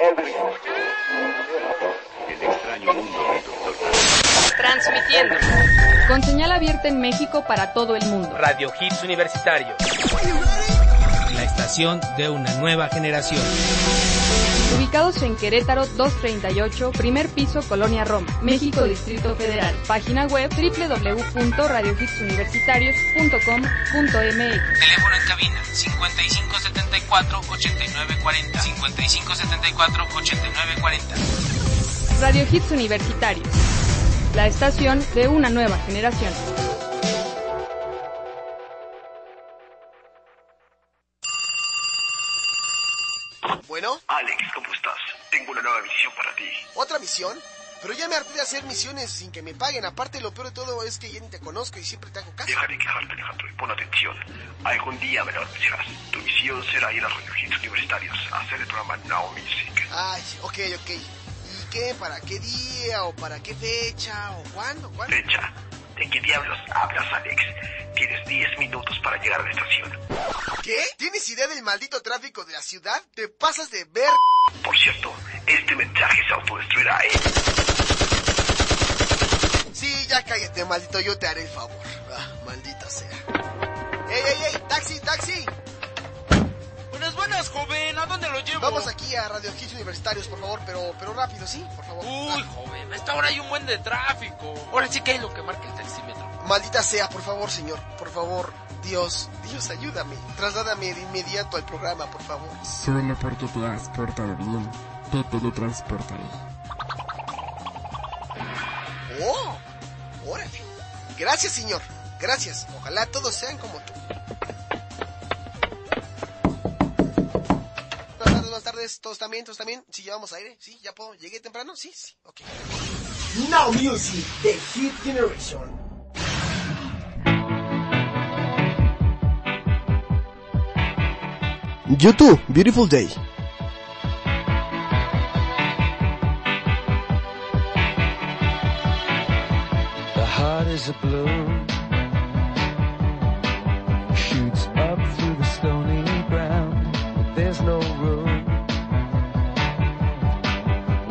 El extraño mundo. Transmitiendo. Con señal abierta en México para todo el mundo. Radio Hits Universitario. La estación de una nueva generación. Ubicados en Querétaro 238, primer piso, Colonia Roma, México, Distrito Federal. Página web www.radiohitsuniversitarios.com.mx. Teléfono en cabina 5574-8940. 5574-8940. Radio Hits Universitarios. La estación de una nueva generación. Alex, ¿cómo estás? Tengo una nueva misión para ti. ¿otra misión? Pero ya me harté de hacer misiones sin que me paguen. Aparte, lo peor de todo es que ya ni te conozco y siempre te hago caso. Deja de quejarte, Alejandro, y pon atención. Algún día me lo anunciarás. Tu misión será ir a Hits Universitarios a hacer el programa Now Music. Ay, ok, ok. ¿Y qué? ¿Para qué día? ¿O para qué fecha? ¿O cuándo? ¿Cuándo? Fecha. ¿De qué diablos hablas, Alex? Tienes 10 minutos para llegar a la estación. ¿Qué? ¿Tienes idea del maldito tráfico de la ciudad? ¿Te pasas de ver? Por cierto, este mensaje se autodestruirá, ¿eh? Sí, ya cállate, maldito, yo te haré el favor. Ah, maldita sea. ¡Ey, ey, ey! ¡Taxi, taxi! Buenas, buenas, joven. ¿A dónde lo llevo? Vamos aquí a Radio Hits Universitarios, por favor, pero, pero rápido, ¿sí? Por favor. Uy, joven, a esta hora hay un buen de tráfico. Ahora sí que hay lo que marca el taxímetro. Maldita sea, por favor, señor. Por favor, Dios, Dios, ayúdame. Trasládame de inmediato al programa, por favor. Solo porque te has portado bien, te teletransportaré. ¡Oh! ¡Órale! Gracias, señor. Gracias. Ojalá todos sean como tú. Tardes. ¿Todos también? ¿Todos también? ¿Sí llevamos aire? ¿Sí? ¿Ya puedo? ¿Llegué temprano? Sí, sí. Ok. Now Music, The Hit Generation. YouTube, Beautiful Day. The heart is a